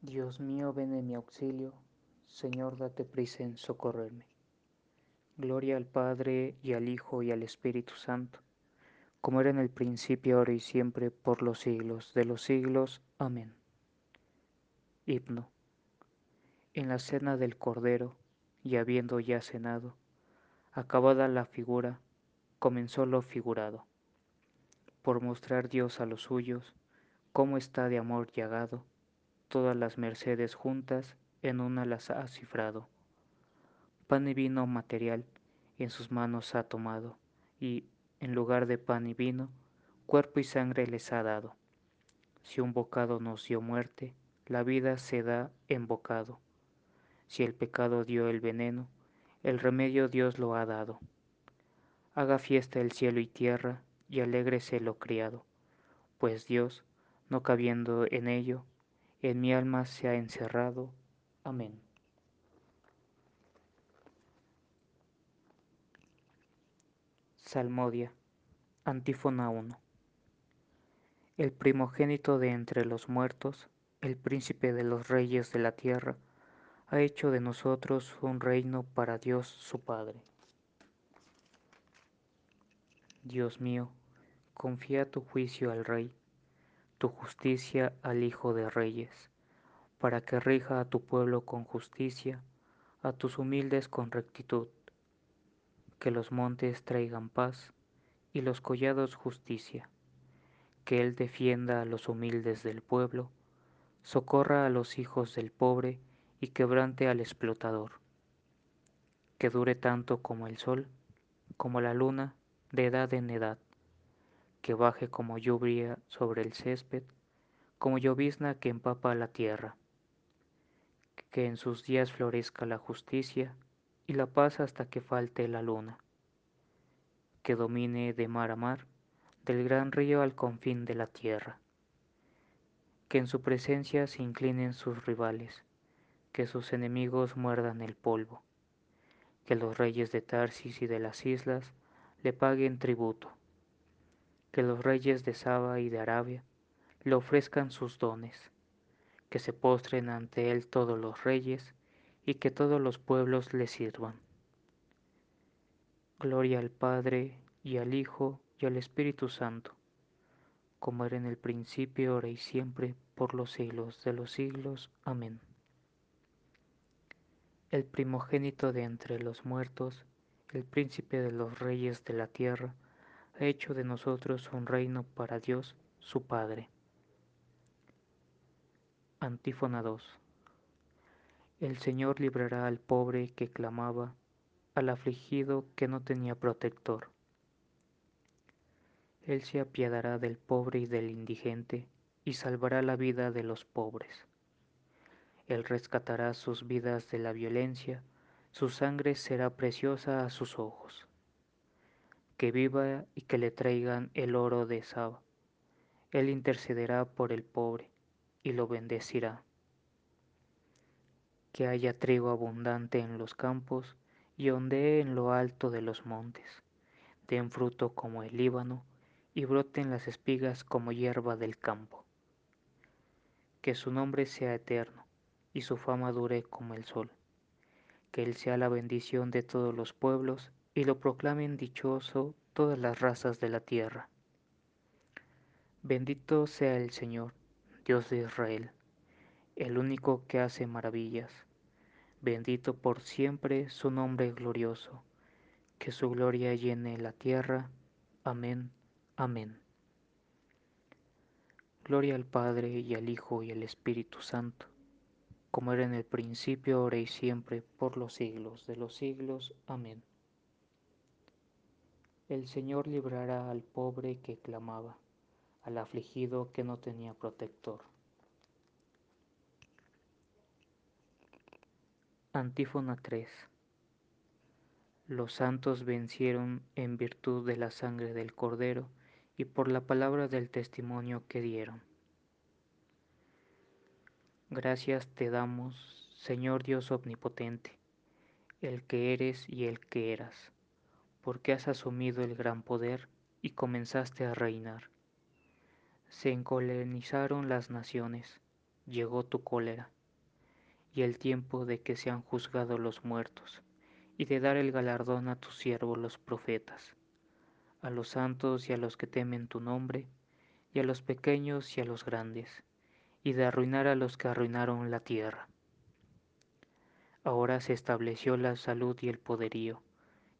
Dios mío, ven en mi auxilio, Señor, date prisa en socorrerme. Gloria al Padre y al Hijo y al Espíritu Santo, como era en el principio, ahora y siempre, por los siglos de los siglos. Amén. Himno. En la cena del Cordero, y habiendo ya cenado, acabada la figura, comenzó lo figurado, por mostrar Dios a los suyos, cómo está de amor llagado, todas las mercedes juntas en una las ha cifrado. Pan y vino material en sus manos ha tomado, y, en lugar de pan y vino, cuerpo y sangre les ha dado. Si un bocado nos dio muerte, la vida se da en bocado. Si el pecado dio el veneno, el remedio Dios lo ha dado. Haga fiesta el cielo y tierra, y alégrese lo criado, pues Dios, no cabiendo en ello, en mi alma se ha encerrado. Amén. Salmodia, antífona 1. El primogénito de entre los muertos, el príncipe de los reyes de la tierra, ha hecho de nosotros un reino para Dios su Padre. Dios mío, confía tu juicio al Rey tu justicia al Hijo de Reyes, para que rija a tu pueblo con justicia, a tus humildes con rectitud, que los montes traigan paz y los collados justicia, que Él defienda a los humildes del pueblo, socorra a los hijos del pobre y quebrante al explotador, que dure tanto como el sol, como la luna, de edad en edad, que baje como lluvia sobre el césped, como llovizna que empapa la tierra, que en sus días florezca la justicia y la paz hasta que falte la luna, que domine de mar a mar, del gran río al confín de la tierra, que en su presencia se inclinen sus rivales, que sus enemigos muerdan el polvo, que los reyes de Tarsis y de las islas le paguen tributo que los reyes de Saba y de Arabia le ofrezcan sus dones, que se postren ante él todos los reyes y que todos los pueblos le sirvan. Gloria al Padre y al Hijo y al Espíritu Santo, como era en el principio, ahora y siempre, por los siglos de los siglos. Amén. El primogénito de entre los muertos, el príncipe de los reyes de la tierra, ha hecho de nosotros un reino para Dios, su Padre. Antífona 2. El Señor librará al pobre que clamaba, al afligido que no tenía protector. Él se apiadará del pobre y del indigente y salvará la vida de los pobres. Él rescatará sus vidas de la violencia, su sangre será preciosa a sus ojos que viva y que le traigan el oro de Saba. Él intercederá por el pobre y lo bendecirá. Que haya trigo abundante en los campos y ondee en lo alto de los montes. Den fruto como el Líbano y broten las espigas como hierba del campo. Que su nombre sea eterno y su fama dure como el sol. Que Él sea la bendición de todos los pueblos y lo proclamen dichoso todas las razas de la tierra. Bendito sea el Señor, Dios de Israel, el único que hace maravillas. Bendito por siempre su nombre glorioso, que su gloria llene la tierra. Amén, amén. Gloria al Padre y al Hijo y al Espíritu Santo, como era en el principio, ahora y siempre, por los siglos de los siglos. Amén. El Señor librará al pobre que clamaba, al afligido que no tenía protector. Antífona 3 Los santos vencieron en virtud de la sangre del Cordero y por la palabra del testimonio que dieron. Gracias te damos, Señor Dios omnipotente, el que eres y el que eras porque has asumido el gran poder y comenzaste a reinar. Se encolenizaron las naciones, llegó tu cólera, y el tiempo de que sean juzgados los muertos, y de dar el galardón a tus siervos los profetas, a los santos y a los que temen tu nombre, y a los pequeños y a los grandes, y de arruinar a los que arruinaron la tierra. Ahora se estableció la salud y el poderío,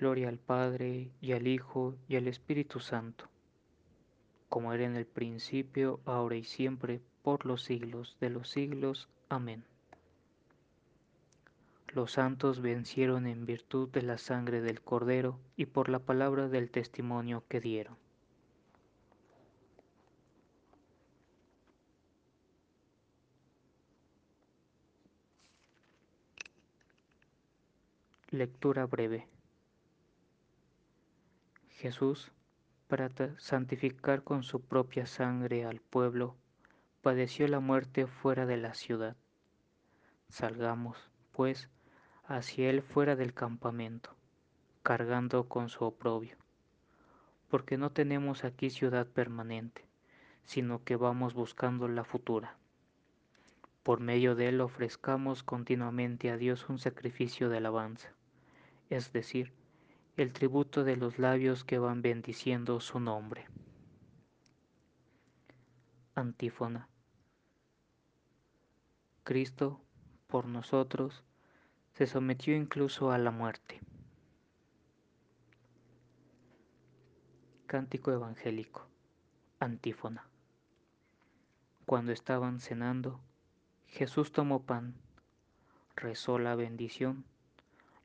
Gloria al Padre, y al Hijo, y al Espíritu Santo, como era en el principio, ahora y siempre, por los siglos de los siglos. Amén. Los santos vencieron en virtud de la sangre del Cordero y por la palabra del testimonio que dieron. Lectura breve. Jesús, para santificar con su propia sangre al pueblo, padeció la muerte fuera de la ciudad. Salgamos, pues, hacia él fuera del campamento, cargando con su oprobio, porque no tenemos aquí ciudad permanente, sino que vamos buscando la futura. Por medio de él ofrezcamos continuamente a Dios un sacrificio de alabanza es decir, el tributo de los labios que van bendiciendo su nombre. Antífona. Cristo, por nosotros, se sometió incluso a la muerte. Cántico evangélico. Antífona. Cuando estaban cenando, Jesús tomó pan, rezó la bendición,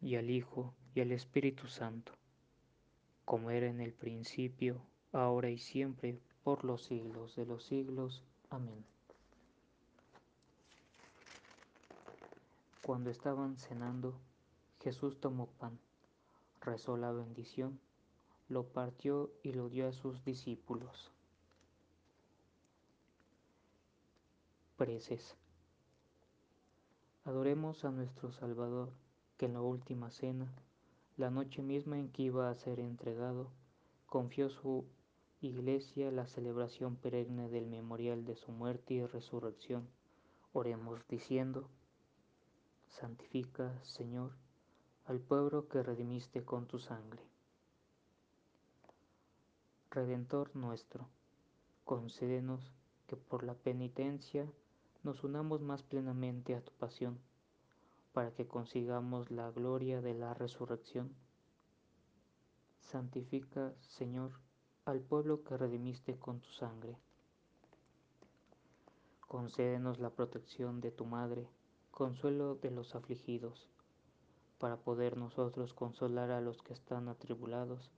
y al Hijo y al Espíritu Santo, como era en el principio, ahora y siempre, por los siglos de los siglos. Amén. Cuando estaban cenando, Jesús tomó pan, rezó la bendición, lo partió y lo dio a sus discípulos. Preces. Adoremos a nuestro Salvador que en la última cena, la noche misma en que iba a ser entregado, confió su iglesia la celebración perenne del memorial de su muerte y resurrección. Oremos diciendo, Santifica, Señor, al pueblo que redimiste con tu sangre. Redentor nuestro, concédenos que por la penitencia nos unamos más plenamente a tu pasión para que consigamos la gloria de la resurrección. Santifica, Señor, al pueblo que redimiste con tu sangre. Concédenos la protección de tu Madre, consuelo de los afligidos, para poder nosotros consolar a los que están atribulados,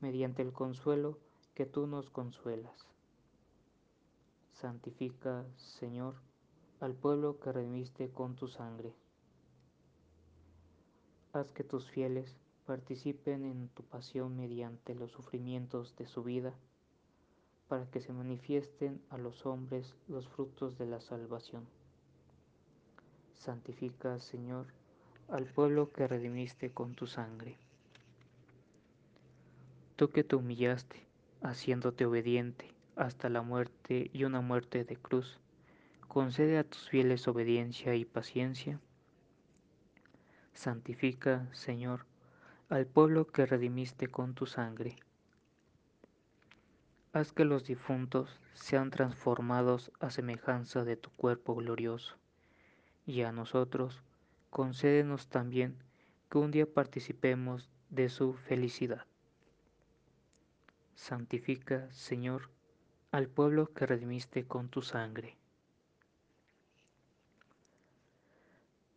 mediante el consuelo que tú nos consuelas. Santifica, Señor, al pueblo que redimiste con tu sangre haz que tus fieles participen en tu pasión mediante los sufrimientos de su vida, para que se manifiesten a los hombres los frutos de la salvación. Santifica, Señor, al pueblo que redimiste con tu sangre. Tú que te humillaste, haciéndote obediente hasta la muerte y una muerte de cruz, concede a tus fieles obediencia y paciencia. Santifica, Señor, al pueblo que redimiste con tu sangre. Haz que los difuntos sean transformados a semejanza de tu cuerpo glorioso, y a nosotros concédenos también que un día participemos de su felicidad. Santifica, Señor, al pueblo que redimiste con tu sangre.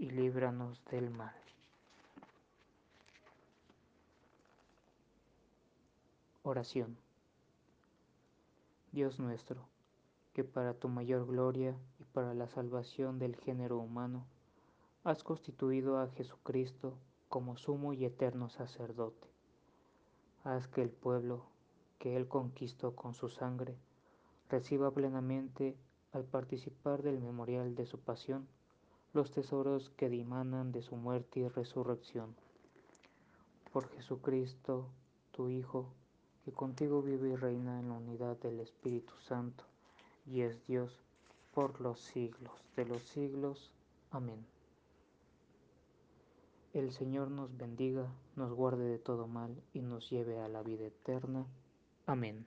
y líbranos del mal. Oración. Dios nuestro, que para tu mayor gloria y para la salvación del género humano, has constituido a Jesucristo como sumo y eterno sacerdote. Haz que el pueblo que Él conquistó con su sangre reciba plenamente, al participar del memorial de su pasión, los tesoros que dimanan de su muerte y resurrección. Por Jesucristo, tu Hijo, que contigo vive y reina en la unidad del Espíritu Santo, y es Dios por los siglos de los siglos. Amén. El Señor nos bendiga, nos guarde de todo mal y nos lleve a la vida eterna. Amén.